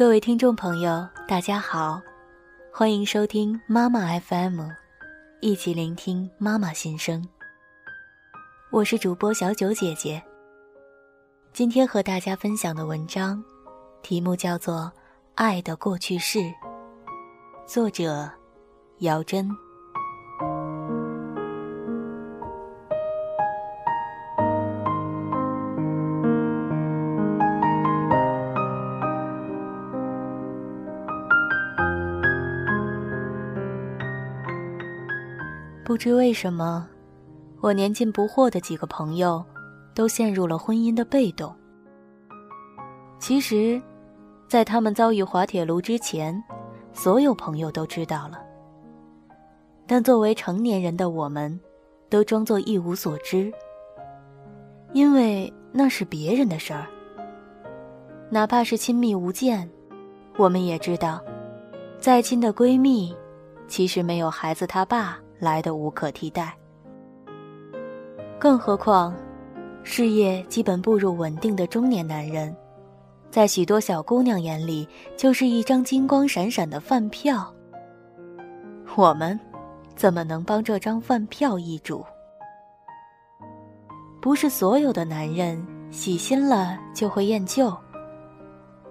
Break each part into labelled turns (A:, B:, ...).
A: 各位听众朋友，大家好，欢迎收听妈妈 FM，一起聆听妈妈心声。我是主播小九姐姐。今天和大家分享的文章，题目叫做《爱的过去式》，作者姚真。不知为什么，我年近不惑的几个朋友，都陷入了婚姻的被动。其实，在他们遭遇滑铁卢之前，所有朋友都知道了。但作为成年人的我们，都装作一无所知，因为那是别人的事儿。哪怕是亲密无间，我们也知道，再亲的闺蜜，其实没有孩子他爸。来的无可替代，更何况，事业基本步入稳定的中年男人，在许多小姑娘眼里就是一张金光闪闪的饭票。我们怎么能帮这张饭票易主？不是所有的男人喜新了就会厌旧，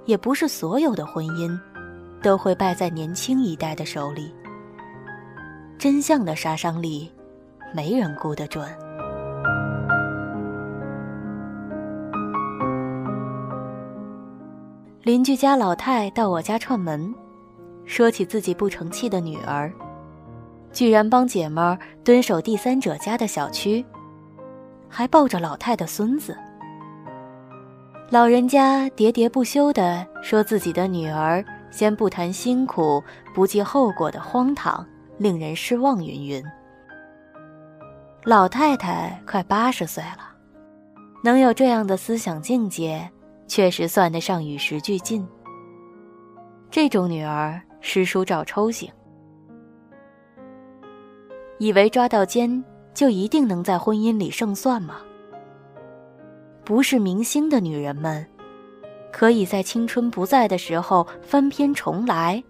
A: 也不是所有的婚姻都会败在年轻一代的手里。真相的杀伤力，没人估得准。邻居家老太到我家串门，说起自己不成器的女儿，居然帮姐们儿蹲守第三者家的小区，还抱着老太的孙子。老人家喋喋不休地说自己的女儿，先不谈辛苦，不计后果的荒唐。令人失望，云云。老太太快八十岁了，能有这样的思想境界，确实算得上与时俱进。这种女儿，诗书照抽醒。以为抓到奸就一定能在婚姻里胜算吗？不是明星的女人们，可以在青春不在的时候翻篇重来。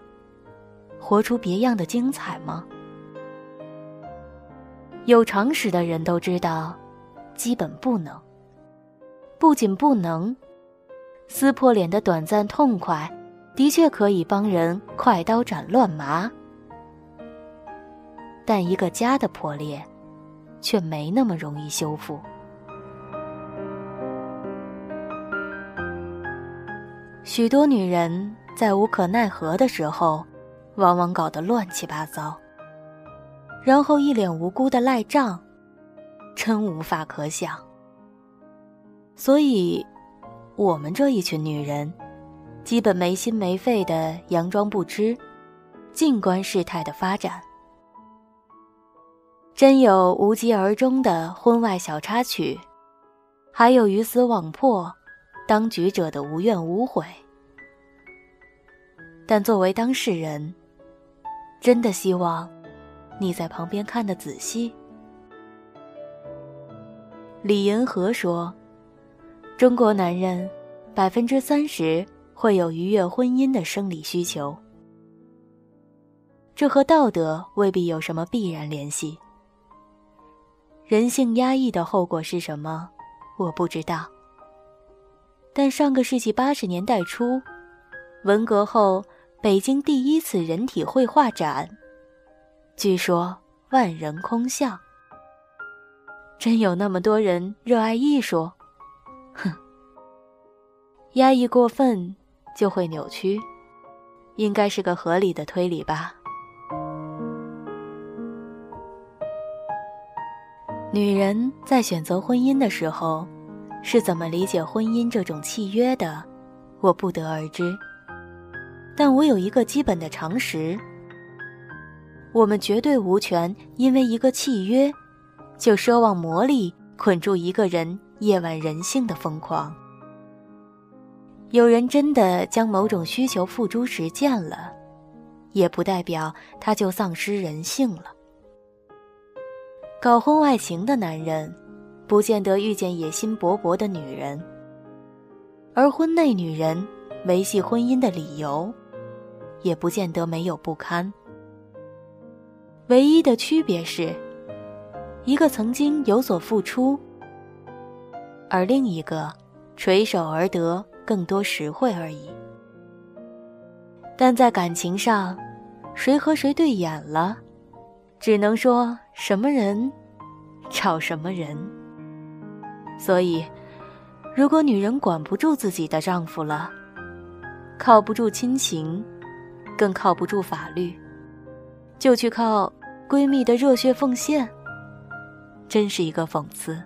A: 活出别样的精彩吗？有常识的人都知道，基本不能。不仅不能，撕破脸的短暂痛快，的确可以帮人快刀斩乱麻，但一个家的破裂，却没那么容易修复。许多女人在无可奈何的时候。往往搞得乱七八糟，然后一脸无辜的赖账，真无法可想。所以，我们这一群女人，基本没心没肺的佯装不知，静观事态的发展。真有无疾而终的婚外小插曲，还有鱼死网破，当局者的无怨无悔。但作为当事人，真的希望你在旁边看得仔细。李银河说：“中国男人百分之三十会有逾越婚姻的生理需求，这和道德未必有什么必然联系。人性压抑的后果是什么？我不知道。但上个世纪八十年代初，文革后。”北京第一次人体绘画展，据说万人空巷。真有那么多人热爱艺术？哼，压抑过分就会扭曲，应该是个合理的推理吧。女人在选择婚姻的时候，是怎么理解婚姻这种契约的？我不得而知。但我有一个基本的常识：我们绝对无权因为一个契约，就奢望魔力捆住一个人夜晚人性的疯狂。有人真的将某种需求付诸实践了，也不代表他就丧失人性了。搞婚外情的男人，不见得遇见野心勃勃的女人，而婚内女人。维系婚姻的理由，也不见得没有不堪。唯一的区别是，一个曾经有所付出，而另一个垂手而得更多实惠而已。但在感情上，谁和谁对眼了，只能说什么人找什么人。所以，如果女人管不住自己的丈夫了，靠不住亲情，更靠不住法律，就去靠。闺蜜的热血奉献，真是一个讽刺。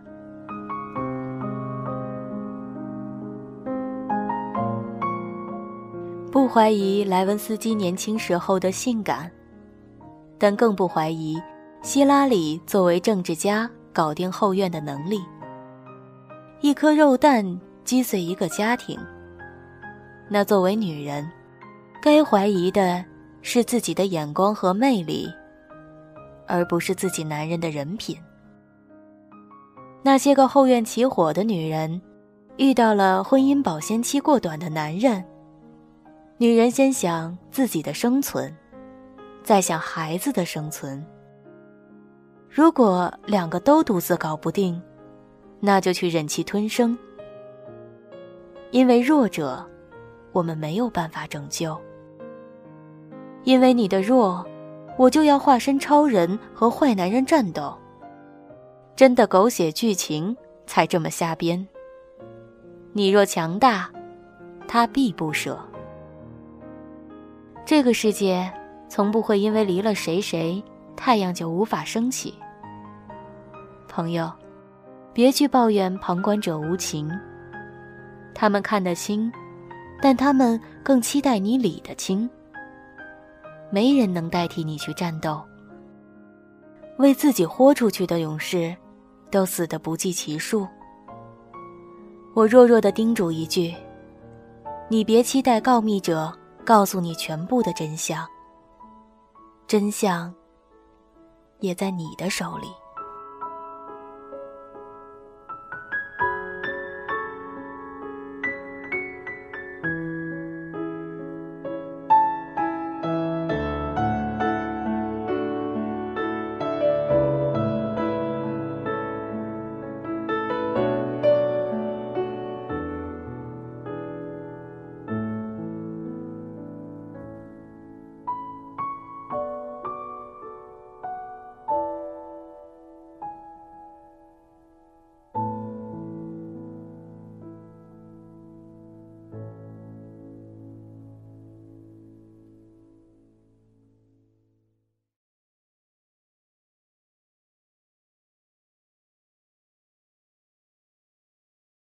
A: 不怀疑莱文斯基年轻时候的性感，但更不怀疑希拉里作为政治家搞定后院的能力。一颗肉蛋击碎一个家庭，那作为女人，该怀疑的是自己的眼光和魅力。而不是自己男人的人品。那些个后院起火的女人，遇到了婚姻保鲜期过短的男人，女人先想自己的生存，再想孩子的生存。如果两个都独自搞不定，那就去忍气吞声。因为弱者，我们没有办法拯救。因为你的弱。我就要化身超人和坏男人战斗。真的狗血剧情才这么瞎编。你若强大，他必不舍。这个世界从不会因为离了谁谁，太阳就无法升起。朋友，别去抱怨旁观者无情。他们看得清，但他们更期待你理得清。没人能代替你去战斗。为自己豁出去的勇士，都死得不计其数。我弱弱的叮嘱一句：你别期待告密者告诉你全部的真相。真相，也在你的手里。